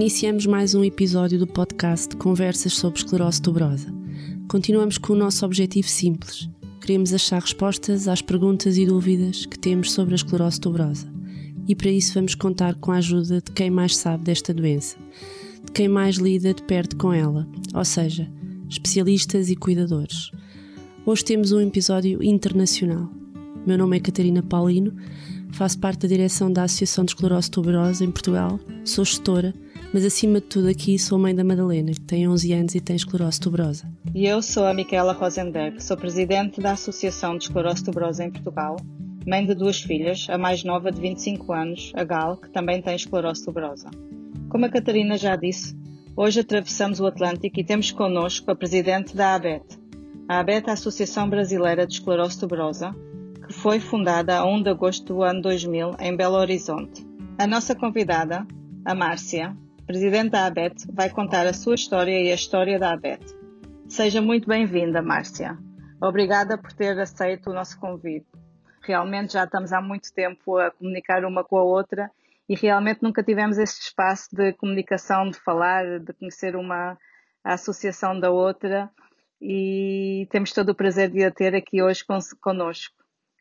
Iniciamos mais um episódio do podcast Conversas sobre Esclerose Tuberosa. Continuamos com o nosso objetivo simples. Queremos achar respostas às perguntas e dúvidas que temos sobre a esclerose tuberosa. E para isso vamos contar com a ajuda de quem mais sabe desta doença, de quem mais lida de perto com ela, ou seja, especialistas e cuidadores. Hoje temos um episódio internacional. Meu nome é Catarina Paulino Faço parte da direção da Associação de Esclerose Tuberosa em Portugal, sou gestora, mas acima de tudo aqui sou mãe da Madalena, que tem 11 anos e tem esclerose tuberosa. E eu sou a Micaela Rosenberg, sou presidente da Associação de Esclerose Tuberosa em Portugal, mãe de duas filhas, a mais nova de 25 anos, a Gal, que também tem esclerose tuberosa. Como a Catarina já disse, hoje atravessamos o Atlântico e temos connosco a presidente da ABET. A ABET é a Associação Brasileira de Esclerose Tuberosa, que foi fundada a 1 de agosto do ano 2000 em Belo Horizonte. A nossa convidada, a Márcia, presidente da ABET, vai contar a sua história e a história da ABET. Seja muito bem-vinda, Márcia. Obrigada por ter aceito o nosso convite. Realmente já estamos há muito tempo a comunicar uma com a outra e realmente nunca tivemos este espaço de comunicação, de falar, de conhecer uma associação da outra e temos todo o prazer de a ter aqui hoje conosco.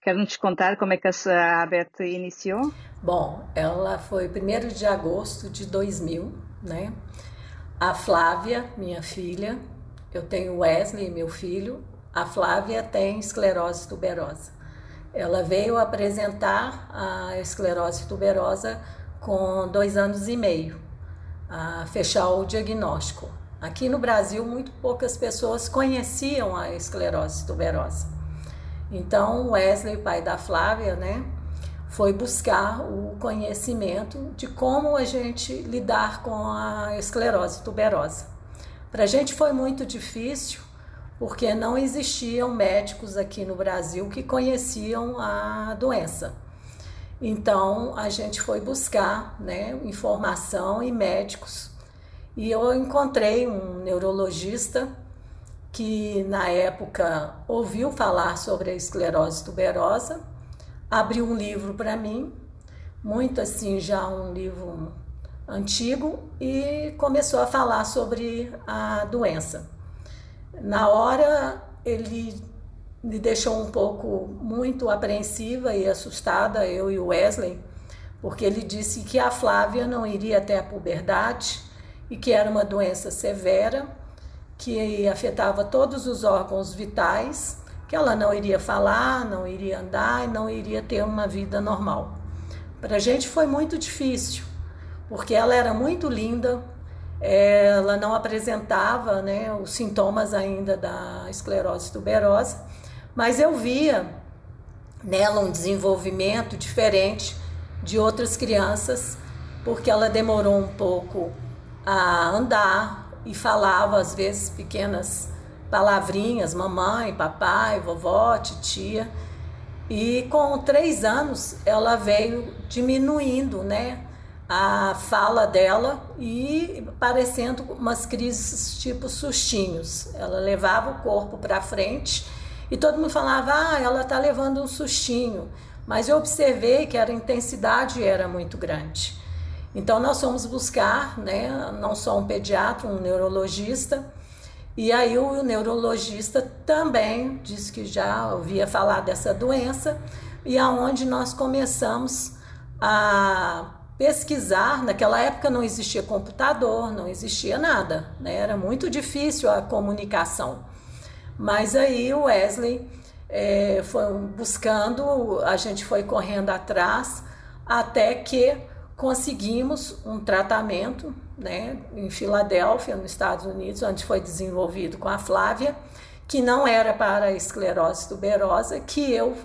Quer nos contar como é que a ABET iniciou? Bom, ela foi 1 de agosto de 2000, né? A Flávia, minha filha, eu tenho Wesley, meu filho, a Flávia tem esclerose tuberosa. Ela veio apresentar a esclerose tuberosa com dois anos e meio, a fechar o diagnóstico. Aqui no Brasil, muito poucas pessoas conheciam a esclerose tuberosa. Então, Wesley, pai da Flávia, né, foi buscar o conhecimento de como a gente lidar com a esclerose tuberosa. Para a gente foi muito difícil, porque não existiam médicos aqui no Brasil que conheciam a doença. Então, a gente foi buscar né, informação e médicos. E eu encontrei um neurologista que na época ouviu falar sobre a esclerose tuberosa, abriu um livro para mim, muito assim, já um livro antigo, e começou a falar sobre a doença. Na hora, ele me deixou um pouco muito apreensiva e assustada, eu e o Wesley, porque ele disse que a Flávia não iria até a puberdade e que era uma doença severa que afetava todos os órgãos vitais, que ela não iria falar, não iria andar e não iria ter uma vida normal. Para a gente foi muito difícil, porque ela era muito linda, ela não apresentava né, os sintomas ainda da esclerose tuberosa, mas eu via nela um desenvolvimento diferente de outras crianças, porque ela demorou um pouco a andar, e falava às vezes pequenas palavrinhas, mamãe, papai, vovó, titia. E com três anos ela veio diminuindo, né? A fala dela e parecendo umas crises tipo sustinhos. Ela levava o corpo para frente e todo mundo falava: ah, ela está levando um sustinho. Mas eu observei que a intensidade era muito grande. Então nós fomos buscar, né, não só um pediatra, um neurologista, e aí o neurologista também disse que já ouvia falar dessa doença e aonde nós começamos a pesquisar. Naquela época não existia computador, não existia nada, né? era muito difícil a comunicação. Mas aí o Wesley é, foi buscando, a gente foi correndo atrás até que conseguimos um tratamento né, em Filadélfia, nos Estados Unidos, onde foi desenvolvido com a Flávia, que não era para esclerose tuberosa, que eu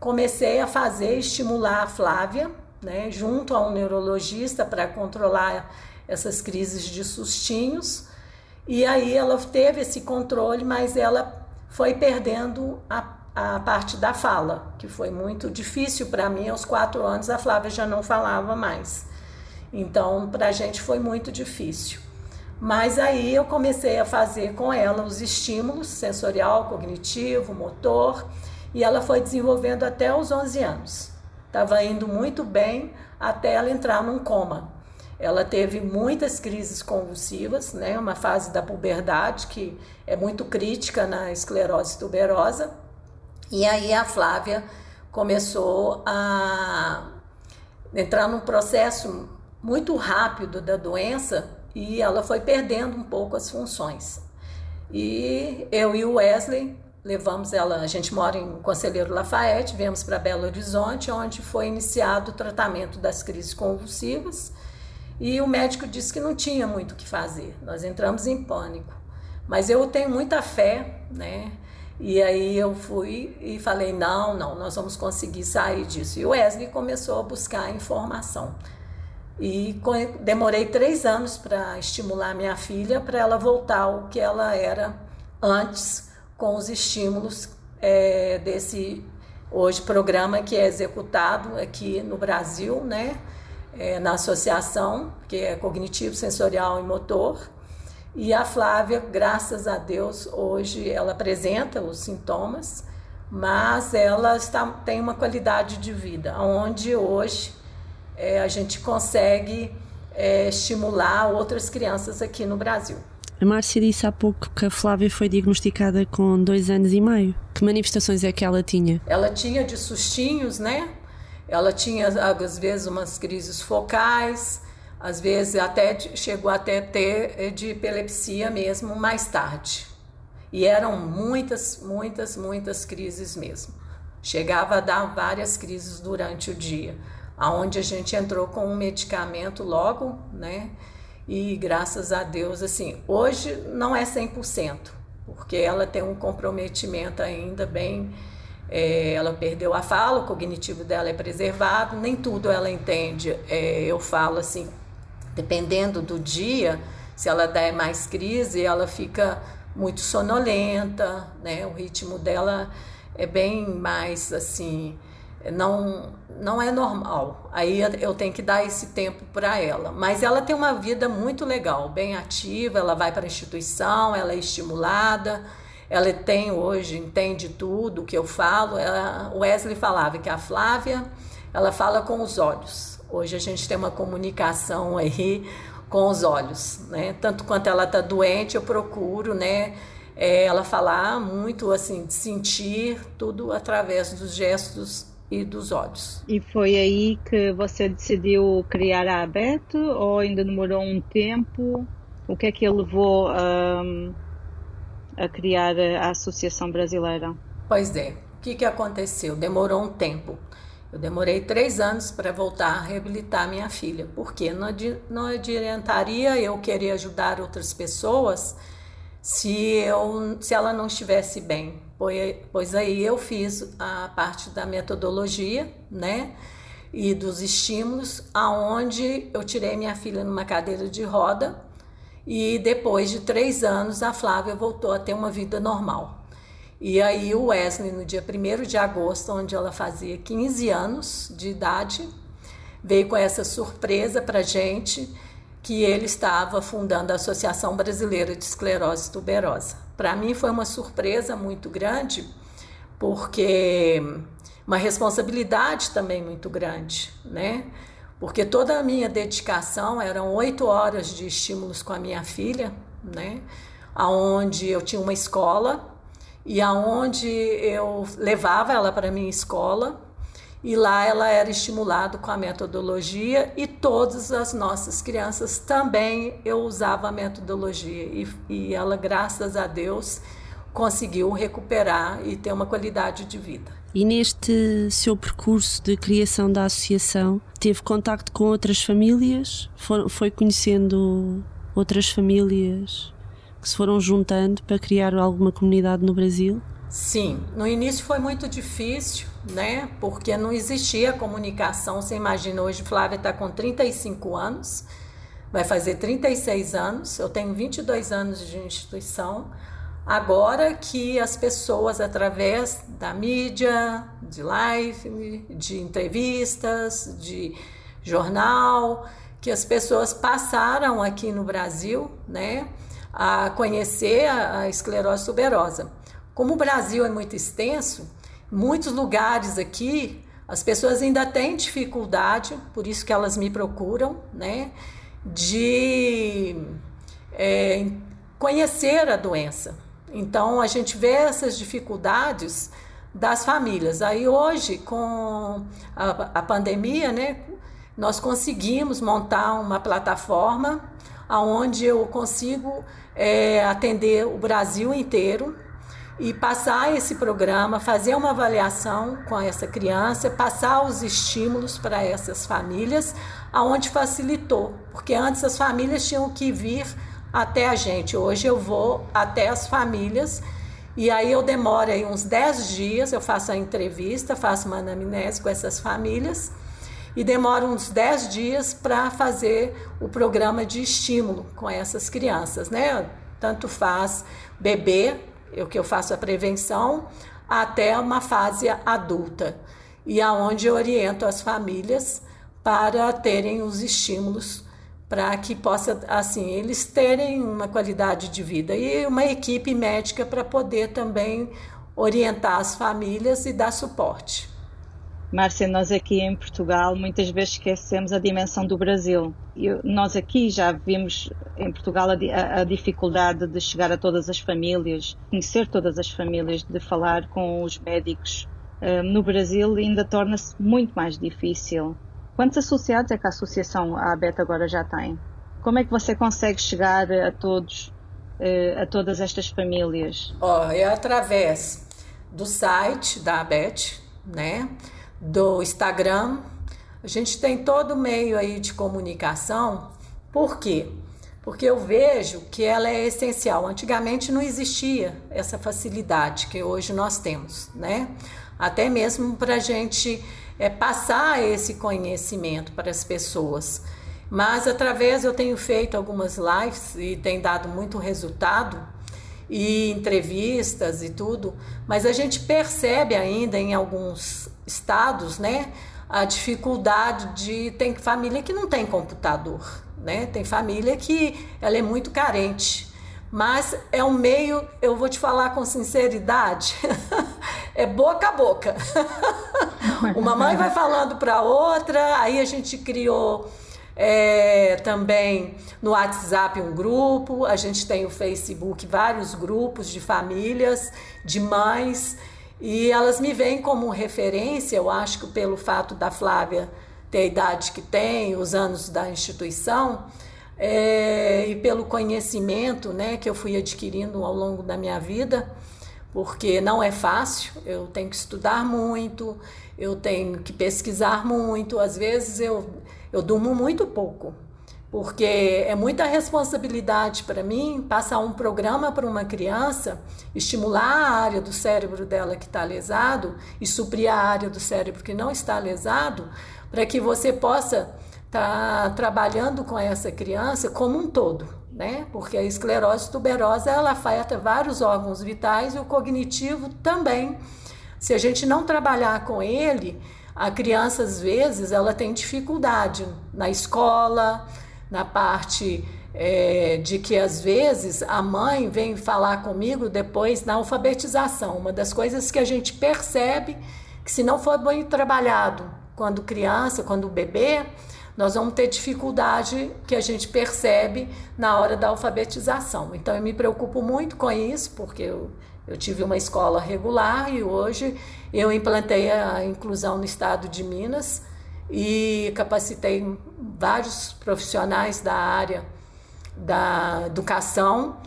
comecei a fazer, estimular a Flávia, né, junto a um neurologista para controlar essas crises de sustinhos. E aí ela teve esse controle, mas ela foi perdendo a a parte da fala, que foi muito difícil para mim. Aos quatro anos, a Flávia já não falava mais. Então, para a gente foi muito difícil. Mas aí eu comecei a fazer com ela os estímulos sensorial, cognitivo, motor, e ela foi desenvolvendo até os 11 anos. Estava indo muito bem até ela entrar num coma. Ela teve muitas crises convulsivas, né? Uma fase da puberdade que é muito crítica na esclerose tuberosa. E aí a Flávia começou a entrar num processo muito rápido da doença e ela foi perdendo um pouco as funções. E eu e o Wesley levamos ela, a gente mora em Conselheiro Lafayette, viemos para Belo Horizonte, onde foi iniciado o tratamento das crises convulsivas. E o médico disse que não tinha muito o que fazer. Nós entramos em pânico. Mas eu tenho muita fé, né? E aí eu fui e falei: não, não, nós vamos conseguir sair disso. E o Wesley começou a buscar informação. E demorei três anos para estimular minha filha para ela voltar ao que ela era antes, com os estímulos é, desse hoje programa que é executado aqui no Brasil, né? É, na associação, que é cognitivo, sensorial e motor e a Flávia, graças a Deus, hoje ela apresenta os sintomas, mas ela está, tem uma qualidade de vida, onde hoje é, a gente consegue é, estimular outras crianças aqui no Brasil. A Márcia disse há pouco que a Flávia foi diagnosticada com dois anos e meio. Que manifestações é que ela tinha? Ela tinha de sustinhos, né? Ela tinha, às vezes, umas crises focais, às vezes até chegou até ter eh, de epilepsia mesmo mais tarde. E eram muitas, muitas, muitas crises mesmo. Chegava a dar várias crises durante o dia, aonde a gente entrou com um medicamento logo, né? E graças a Deus, assim, hoje não é 100%, porque ela tem um comprometimento ainda bem. É, ela perdeu a fala, o cognitivo dela é preservado, nem tudo ela entende. É, eu falo assim, dependendo do dia, se ela der mais crise, ela fica muito sonolenta, né? O ritmo dela é bem mais assim, não não é normal. Aí eu tenho que dar esse tempo para ela. Mas ela tem uma vida muito legal, bem ativa, ela vai para a instituição, ela é estimulada. Ela tem hoje, entende tudo o que eu falo. Ela, Wesley falava que a Flávia, ela fala com os olhos. Hoje a gente tem uma comunicação aí com os olhos, né? Tanto quanto ela está doente, eu procuro, né? É, ela falar muito assim, de sentir tudo através dos gestos e dos olhos. E foi aí que você decidiu criar a Abeto ou ainda demorou um tempo? O que é que levou um, a criar a Associação Brasileira? Pois é, o que, que aconteceu? Demorou um tempo. Eu demorei três anos para voltar a reabilitar minha filha, porque não, não adiantaria eu querer ajudar outras pessoas se, eu, se ela não estivesse bem. Pois, aí eu fiz a parte da metodologia, né? E dos estímulos, aonde eu tirei minha filha numa cadeira de roda e depois de três anos a Flávia voltou a ter uma vida normal. E aí o Wesley, no dia 1 de agosto, onde ela fazia 15 anos de idade, veio com essa surpresa para gente que ele estava fundando a Associação Brasileira de Esclerose Tuberosa. Para mim foi uma surpresa muito grande, porque uma responsabilidade também muito grande, né? Porque toda a minha dedicação eram oito horas de estímulos com a minha filha, né? Aonde eu tinha uma escola e aonde eu levava ela para minha escola e lá ela era estimulada com a metodologia e todas as nossas crianças também eu usava a metodologia e, e ela graças a Deus conseguiu recuperar e ter uma qualidade de vida. E neste seu percurso de criação da associação, teve contacto com outras famílias? Foi conhecendo outras famílias que se foram juntando para criar alguma comunidade no Brasil? Sim, no início foi muito difícil, né? Porque não existia comunicação. Você imagina, hoje Flávia está com 35 anos, vai fazer 36 anos, eu tenho 22 anos de instituição. Agora que as pessoas, através da mídia, de live, de entrevistas, de jornal, que as pessoas passaram aqui no Brasil, né? a conhecer a, esclerose tuberosa. Como o Brasil é muito extenso, muitos lugares aqui as pessoas ainda têm dificuldade, por isso que elas me procuram, né? de é, conhecer a doença. Então a gente vê essas dificuldades das famílias. Aí hoje, com a, a pandemia, né, nós conseguimos montar uma plataforma onde eu consigo é, atender o Brasil inteiro e passar esse programa, fazer uma avaliação com essa criança, passar os estímulos para essas famílias, aonde facilitou, porque antes as famílias tinham que vir até a gente. Hoje eu vou até as famílias e aí eu demoro aí uns 10 dias, eu faço a entrevista, faço uma anamnese com essas famílias e demoro uns 10 dias para fazer o programa de estímulo com essas crianças, né? Tanto faz bebê, eu que eu faço a prevenção, até uma fase adulta. E aonde eu oriento as famílias para terem os estímulos para que possa assim eles terem uma qualidade de vida e uma equipe médica para poder também orientar as famílias e dar suporte. Márcia, nós aqui em Portugal muitas vezes esquecemos a dimensão do Brasil. Eu, nós aqui já vimos em Portugal a, a, dificuldade de chegar a todas as famílias, conhecer todas as famílias, de falar com os médicos. Uh, no Brasil ainda torna-se muito mais difícil. Quantos associados é que a associação a ABET agora já tem? Como é que você consegue chegar a todos, uh, a todas estas famílias? Oh, é através do site da ABET, né? do Instagram. A gente tem todo meio aí de comunicação. Por quê? Porque eu vejo que ela é essencial. Antigamente não existia essa facilidade que hoje nós temos, né? Até mesmo para a gente é, passar esse conhecimento para as pessoas. Mas através eu tenho feito algumas lives e tem dado muito resultado e entrevistas e tudo, mas a gente percebe ainda em alguns estados, né, a dificuldade de tem família que não tem computador, né? Tem família que ela é muito carente. Mas é um meio, eu vou te falar com sinceridade, é boca a boca. Uma mãe vai falando para outra, aí a gente criou é, também no WhatsApp um grupo, a gente tem o Facebook vários grupos de famílias, de mães, e elas me veem como referência, eu acho que pelo fato da Flávia ter a idade que tem, os anos da instituição, é, e pelo conhecimento né, que eu fui adquirindo ao longo da minha vida, porque não é fácil, eu tenho que estudar muito, eu tenho que pesquisar muito, às vezes eu eu durmo muito pouco, porque é muita responsabilidade para mim passar um programa para uma criança, estimular a área do cérebro dela que está lesado e suprir a área do cérebro que não está lesado, para que você possa estar tá trabalhando com essa criança como um todo, né? Porque a esclerose tuberosa ela afeta vários órgãos vitais e o cognitivo também. Se a gente não trabalhar com ele, a criança às vezes ela tem dificuldade na escola, na parte é, de que às vezes a mãe vem falar comigo depois na alfabetização. Uma das coisas que a gente percebe que se não for bem trabalhado quando criança, quando bebê, nós vamos ter dificuldade que a gente percebe na hora da alfabetização. Então eu me preocupo muito com isso, porque eu, eu tive uma escola regular e hoje eu implantei a inclusão no estado de Minas e capacitei vários profissionais da área da educação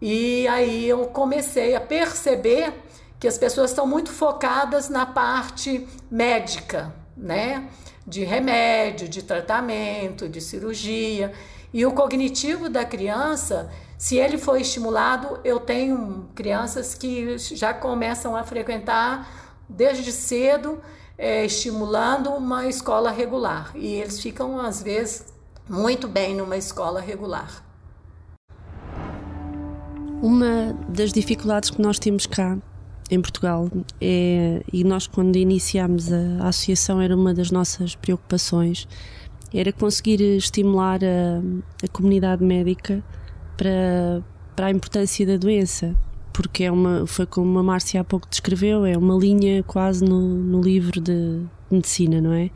e aí eu comecei a perceber que as pessoas estão muito focadas na parte médica, né? De remédio, de tratamento, de cirurgia. E o cognitivo da criança se ele for estimulado, eu tenho crianças que já começam a frequentar desde cedo, é, estimulando uma escola regular. E eles ficam, às vezes, muito bem numa escola regular. Uma das dificuldades que nós temos cá em Portugal é, e nós quando iniciámos a, associação era uma das nossas preocupações era conseguir estimular a, a comunidade médica para, para a importância da doença, porque é uma, foi como a Márcia há pouco descreveu, é uma linha quase no, no livro de medicina, não é?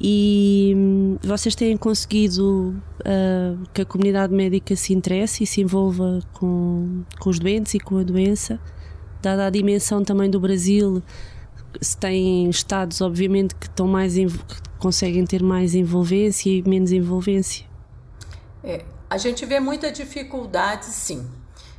E hum, vocês têm conseguido uh, que a comunidade médica se interesse e se envolva com, com os doentes e com a doença, dada a dimensão também do Brasil, se tem estados, obviamente, que estão mais que conseguem ter mais envolvência e menos envolvência. É, a gente vê muita dificuldade, sim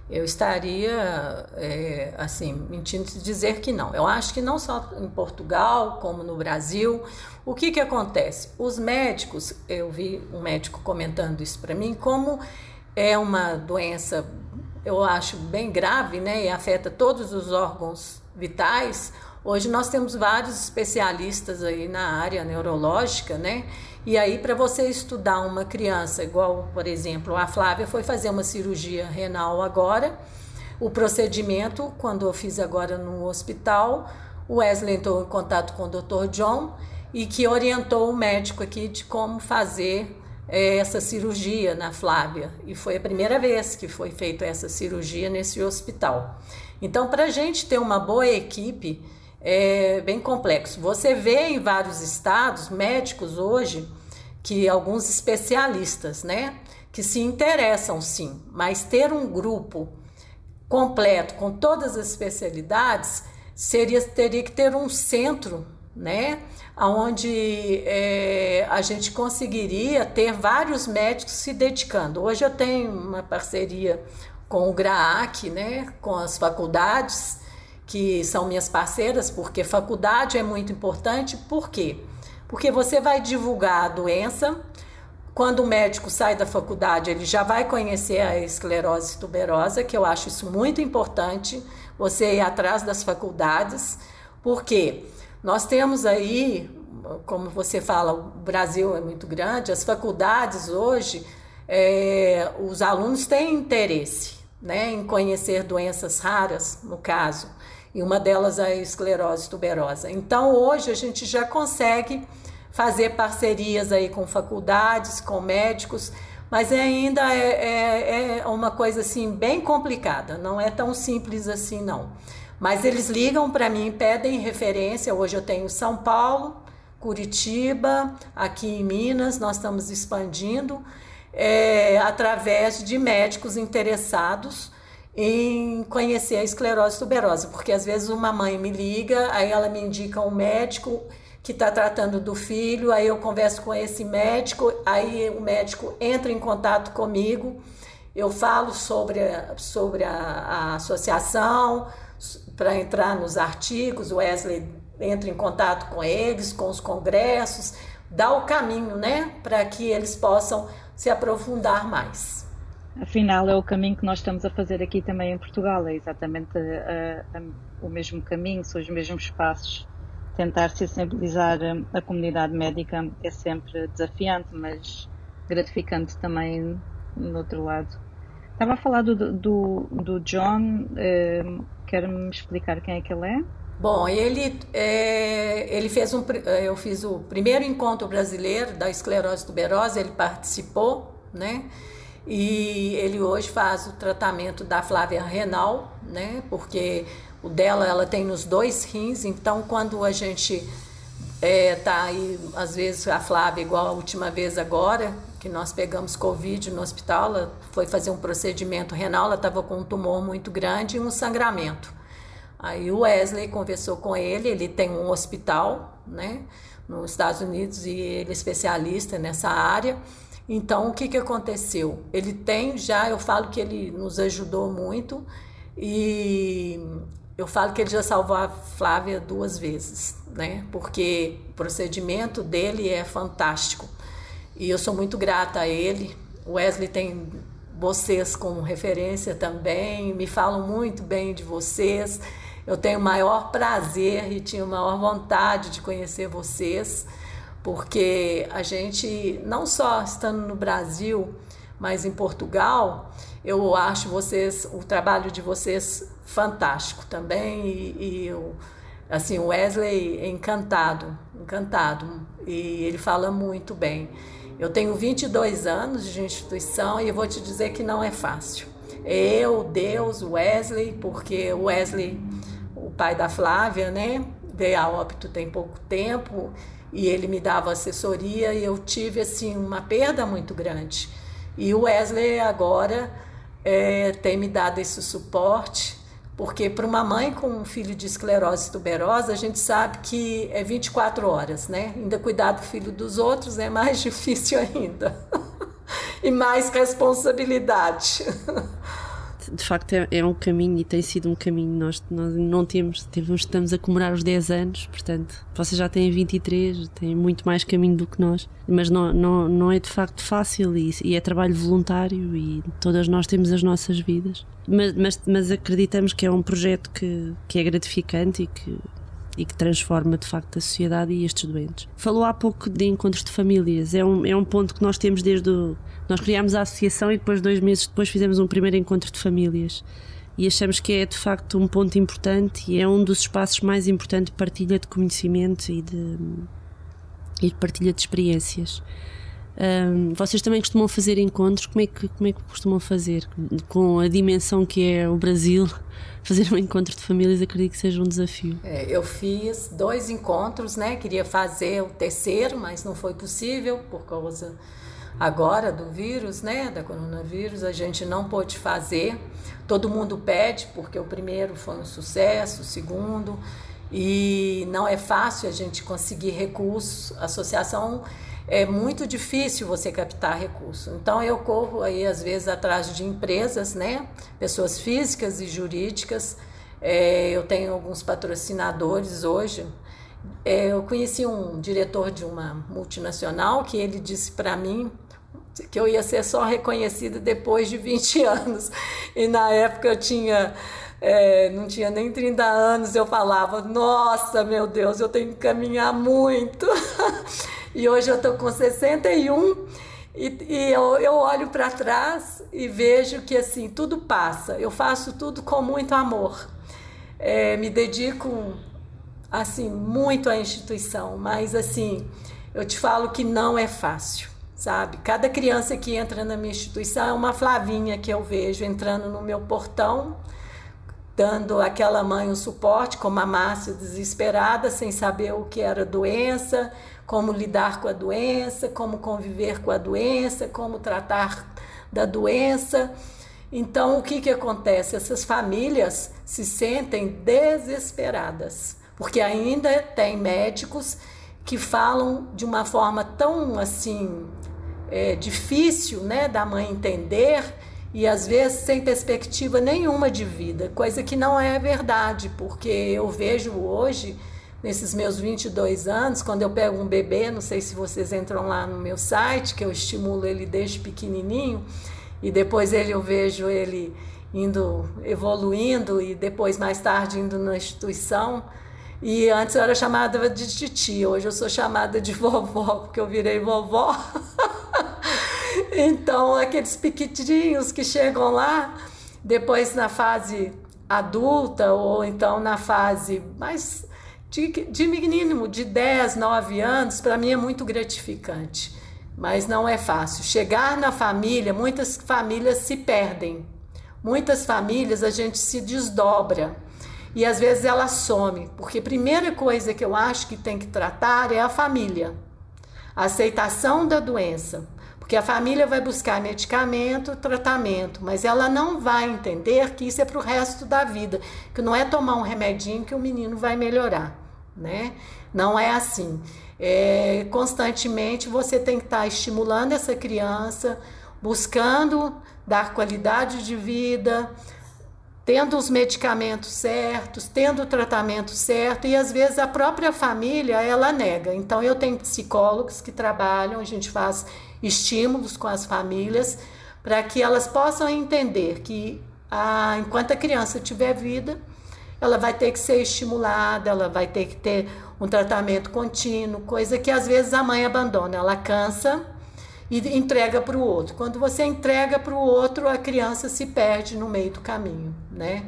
eu estaria é, assim mentindo se dizer que não. Eu acho que não só em Portugal como no Brasil, o que que acontece? Os médicos, eu vi um médico comentando isso para mim, como é uma doença, eu acho bem grave, né, e afeta todos os órgãos vitais. Hoje nós temos vários especialistas aí na área neurológica, né? E aí, para você estudar uma criança, igual, por exemplo, a Flávia foi fazer uma cirurgia renal agora, o procedimento, quando eu fiz agora no hospital, o Wesley entrou em contato com o Dr. John e que orientou o médico aqui de como fazer é, essa cirurgia na Flávia. E foi a primeira vez que foi feita essa cirurgia nesse hospital. Então, para a gente ter uma boa equipe, é bem complexo. Você vê em vários estados médicos hoje que alguns especialistas, né, que se interessam sim, mas ter um grupo completo com todas as especialidades seria teria que ter um centro, né, onde é, a gente conseguiria ter vários médicos se dedicando. Hoje eu tenho uma parceria com o GRAAC, né, com as faculdades que são minhas parceiras, porque faculdade é muito importante, por quê? Porque você vai divulgar a doença, quando o médico sai da faculdade, ele já vai conhecer a esclerose tuberosa, que eu acho isso muito importante, você ir atrás das faculdades, porque nós temos aí, como você fala, o Brasil é muito grande, as faculdades hoje, é, os alunos têm interesse né, em conhecer doenças raras, no caso e uma delas é a esclerose tuberosa. Então, hoje a gente já consegue fazer parcerias aí com faculdades, com médicos, mas ainda é, é, é uma coisa assim bem complicada, não é tão simples assim não. Mas eles ligam para mim, pedem referência. Hoje eu tenho São Paulo, Curitiba, aqui em Minas, nós estamos expandindo é, através de médicos interessados em conhecer a esclerose tuberosa, porque às vezes uma mãe me liga, aí ela me indica um médico que está tratando do filho, aí eu converso com esse médico, aí o médico entra em contato comigo, eu falo sobre, sobre a, a associação, para entrar nos artigos, o Wesley entra em contato com eles, com os congressos, dá o caminho, né, para que eles possam se aprofundar mais. Afinal, é o caminho que nós estamos a fazer aqui também em Portugal, é exatamente a, a, o mesmo caminho, são os mesmos passos. Tentar sensibilizar a comunidade médica é sempre desafiante, mas gratificante também no outro lado. Estava a falar do, do, do John, eh, quer-me explicar quem é que ele é? Bom, ele, é, ele fez um. Eu fiz o primeiro encontro brasileiro da esclerose tuberosa, ele participou, né? E ele hoje faz o tratamento da Flávia renal, né? Porque o dela ela tem nos dois rins, então quando a gente é, tá aí, às vezes a Flávia, igual a última vez agora, que nós pegamos Covid no hospital, ela foi fazer um procedimento renal, ela estava com um tumor muito grande e um sangramento. Aí o Wesley conversou com ele, ele tem um hospital, né, nos Estados Unidos e ele é especialista nessa área. Então, o que, que aconteceu? Ele tem já, eu falo que ele nos ajudou muito e eu falo que ele já salvou a Flávia duas vezes, né? Porque o procedimento dele é fantástico e eu sou muito grata a ele. Wesley tem vocês como referência também, me falam muito bem de vocês. Eu tenho o maior prazer e tinha maior vontade de conhecer vocês porque a gente, não só estando no Brasil, mas em Portugal, eu acho vocês, o trabalho de vocês fantástico também e, e eu, assim, o Wesley é encantado, encantado e ele fala muito bem. Eu tenho 22 anos de instituição e eu vou te dizer que não é fácil. Eu, Deus, Wesley, porque o Wesley, o pai da Flávia, né, veio a óbito tem pouco tempo e ele me dava assessoria e eu tive assim uma perda muito grande. E o Wesley agora é, tem me dado esse suporte, porque para uma mãe com um filho de esclerose tuberosa, a gente sabe que é 24 horas, né? Ainda cuidar do filho dos outros é mais difícil ainda. e mais responsabilidade. de facto é, é, um caminho e tem sido um caminho. Nós, nós não temos, temos, estamos a comemorar os 10 anos, portanto, vocês já têm 23, têm muito mais caminho do que nós, mas não, não, não é de facto fácil e, e é trabalho voluntário e todas nós temos as nossas vidas. Mas, mas, mas acreditamos que é um projeto que, que é gratificante e que, e que transforma de facto a sociedade e estes doentes. Falou há pouco de encontros de famílias, é um, é um ponto que nós temos desde o. Nós criámos a associação e depois, dois meses depois, fizemos um primeiro encontro de famílias. E achamos que é de facto um ponto importante e é um dos espaços mais importantes de partilha de conhecimento e de, e de partilha de experiências. Um, vocês também costumam fazer encontros? Como é, que, como é que costumam fazer? Com a dimensão que é o Brasil, fazer um encontro de famílias acredito que seja um desafio. É, eu fiz dois encontros, né? Queria fazer o terceiro, mas não foi possível por causa agora do vírus, né? Da coronavírus, a gente não pôde fazer. Todo mundo pede, porque o primeiro foi um sucesso, o segundo. E não é fácil a gente conseguir recursos. A associação é muito difícil você captar recurso. Então eu corro aí às vezes atrás de empresas, né, pessoas físicas e jurídicas. É, eu tenho alguns patrocinadores hoje. É, eu conheci um diretor de uma multinacional que ele disse para mim que eu ia ser só reconhecida depois de 20 anos. E na época eu tinha é, não tinha nem 30 anos, eu falava, nossa, meu Deus, eu tenho que caminhar muito. E hoje eu estou com 61 e, e eu, eu olho para trás e vejo que assim tudo passa. Eu faço tudo com muito amor. É, me dedico assim muito à instituição, mas assim eu te falo que não é fácil, sabe? Cada criança que entra na minha instituição é uma Flavinha que eu vejo entrando no meu portão dando àquela mãe um suporte, como a Márcia, desesperada, sem saber o que era doença, como lidar com a doença, como conviver com a doença, como tratar da doença. Então, o que, que acontece? Essas famílias se sentem desesperadas, porque ainda tem médicos que falam de uma forma tão assim é, difícil né, da mãe entender e às vezes sem perspectiva nenhuma de vida, coisa que não é verdade, porque eu vejo hoje, nesses meus 22 anos, quando eu pego um bebê, não sei se vocês entram lá no meu site, que eu estimulo ele desde pequenininho, e depois ele eu vejo ele indo evoluindo e depois mais tarde indo na instituição. E antes eu era chamada de titia, hoje eu sou chamada de vovó, porque eu virei vovó. Então, aqueles pequitinhos que chegam lá, depois na fase adulta, ou então na fase mais de, de mínimo, de 10, 9 anos, para mim é muito gratificante. Mas não é fácil. Chegar na família, muitas famílias se perdem. Muitas famílias a gente se desdobra. E às vezes ela some, porque a primeira coisa que eu acho que tem que tratar é a família. A aceitação da doença. Porque a família vai buscar medicamento, tratamento, mas ela não vai entender que isso é para o resto da vida, que não é tomar um remedinho que o menino vai melhorar, né? Não é assim. É, constantemente você tem que estar tá estimulando essa criança, buscando dar qualidade de vida, tendo os medicamentos certos, tendo o tratamento certo e às vezes a própria família ela nega. Então eu tenho psicólogos que trabalham, a gente faz estímulos com as famílias para que elas possam entender que a, enquanto a criança tiver vida, ela vai ter que ser estimulada, ela vai ter que ter um tratamento contínuo, coisa que às vezes a mãe abandona, ela cansa e entrega para o outro. Quando você entrega para o outro, a criança se perde no meio do caminho, né?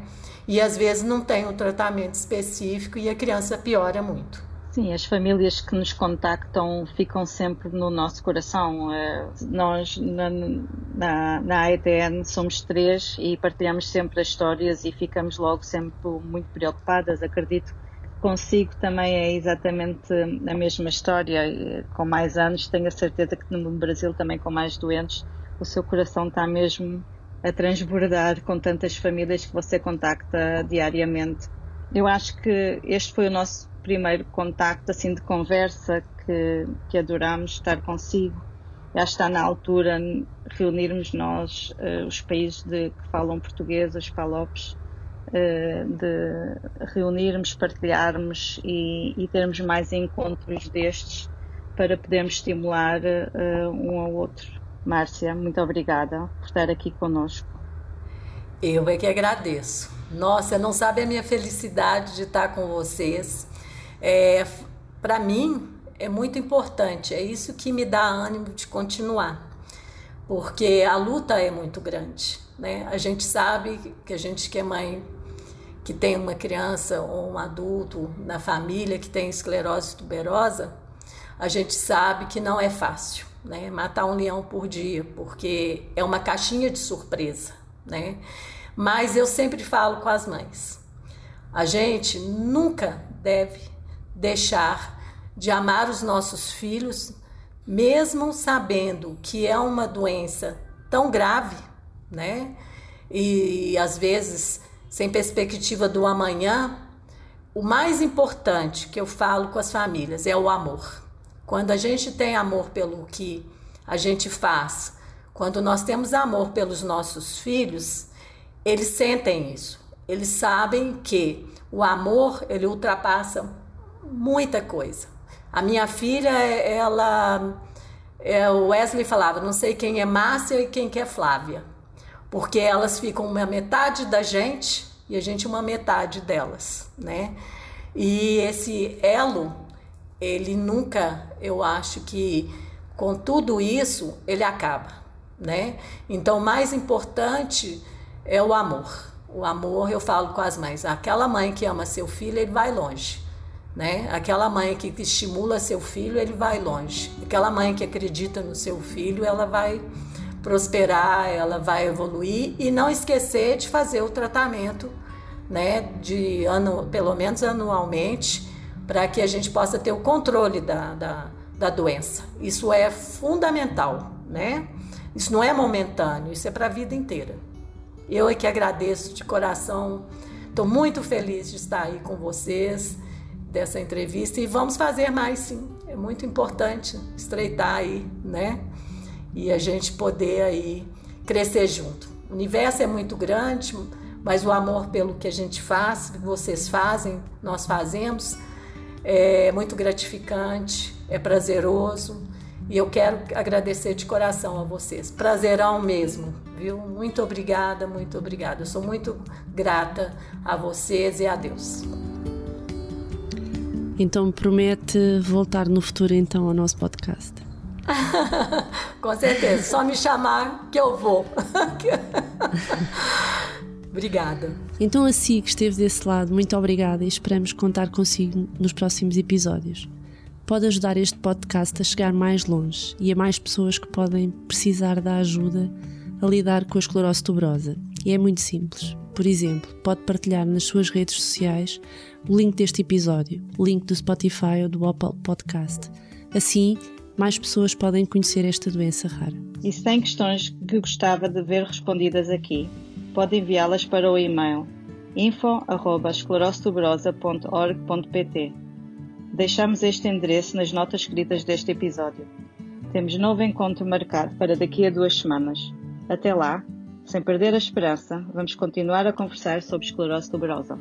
E às vezes não tem um tratamento específico e a criança piora muito. Sim, as famílias que nos contactam ficam sempre no nosso coração. Eh, nós, na, na, na AETN, somos três e partilhamos sempre as histórias e ficamos logo sempre muito preocupadas. Acredito consigo também é exatamente a mesma história, com mais anos, tenho a certeza que no Brasil também com mais doentes, o seu coração está mesmo a transbordar com tantas famílias que você contacta diariamente. Eu acho que este foi o nosso primeiro contacto assim de conversa que, que adoramos estar consigo. Já está na altura reunirmos nós, uh, os países de, que falam português, os palopes, uh, de reunirmos, partilharmos e, e, termos mais encontros destes para podermos estimular uh, um ao outro. Márcia, muito obrigada por estar aqui conosco. Eu é que agradeço. Nossa, não sabe a minha felicidade de estar com vocês. É, Para mim, é muito importante, é isso que me dá ânimo de continuar, porque a luta é muito grande. Né? A gente sabe que a gente que é mãe, que tem uma criança ou um adulto na família que tem esclerose tuberosa, a gente sabe que não é fácil né? Matar um leão por dia, porque é uma caixinha de surpresa, né? Mas eu sempre falo com as mães: a gente nunca deve deixar de amar os nossos filhos, mesmo sabendo que é uma doença tão grave, né? E às vezes sem perspectiva do amanhã. O mais importante que eu falo com as famílias é o amor. Quando a gente tem amor pelo que a gente faz, quando nós temos amor pelos nossos filhos, eles sentem isso. Eles sabem que o amor, ele ultrapassa muita coisa. A minha filha, ela é, o Wesley falava, não sei quem é Márcia e quem que é Flávia, porque elas ficam uma metade da gente e a gente uma metade delas, né? E esse elo ele nunca, eu acho que com tudo isso, ele acaba, né? Então, mais importante é o amor. O amor, eu falo com as mães, aquela mãe que ama seu filho, ele vai longe, né? Aquela mãe que estimula seu filho, ele vai longe. Aquela mãe que acredita no seu filho, ela vai prosperar, ela vai evoluir e não esquecer de fazer o tratamento, né, de ano, pelo menos anualmente, para que a gente possa ter o controle da, da, da doença. Isso é fundamental, né? Isso não é momentâneo, isso é para a vida inteira. Eu é que agradeço de coração, estou muito feliz de estar aí com vocês dessa entrevista e vamos fazer mais sim. É muito importante estreitar aí, né? E a gente poder aí crescer junto. O universo é muito grande, mas o amor pelo que a gente faz, que vocês fazem, nós fazemos, é muito gratificante, é prazeroso e eu quero agradecer de coração a vocês. Prazerão mesmo, viu? Muito obrigada, muito obrigada. Eu sou muito grata a vocês e a Deus. Então promete voltar no futuro então ao nosso podcast. Com certeza, só me chamar que eu vou. Obrigada. Então, assim que esteve desse lado, muito obrigada e esperamos contar consigo nos próximos episódios. Pode ajudar este podcast a chegar mais longe e a mais pessoas que podem precisar da ajuda a lidar com a esclerose tuberosa. E é muito simples. Por exemplo, pode partilhar nas suas redes sociais o link deste episódio, o link do Spotify ou do Apple Podcast. Assim, mais pessoas podem conhecer esta doença rara. E se tem questões que gostava de ver respondidas aqui, pode enviá-las para o e-mail info.esclerosetubrosa.org.pt Deixamos este endereço nas notas escritas deste episódio. Temos novo encontro marcado para daqui a duas semanas. Até lá, sem perder a esperança, vamos continuar a conversar sobre esclerose tuberosa.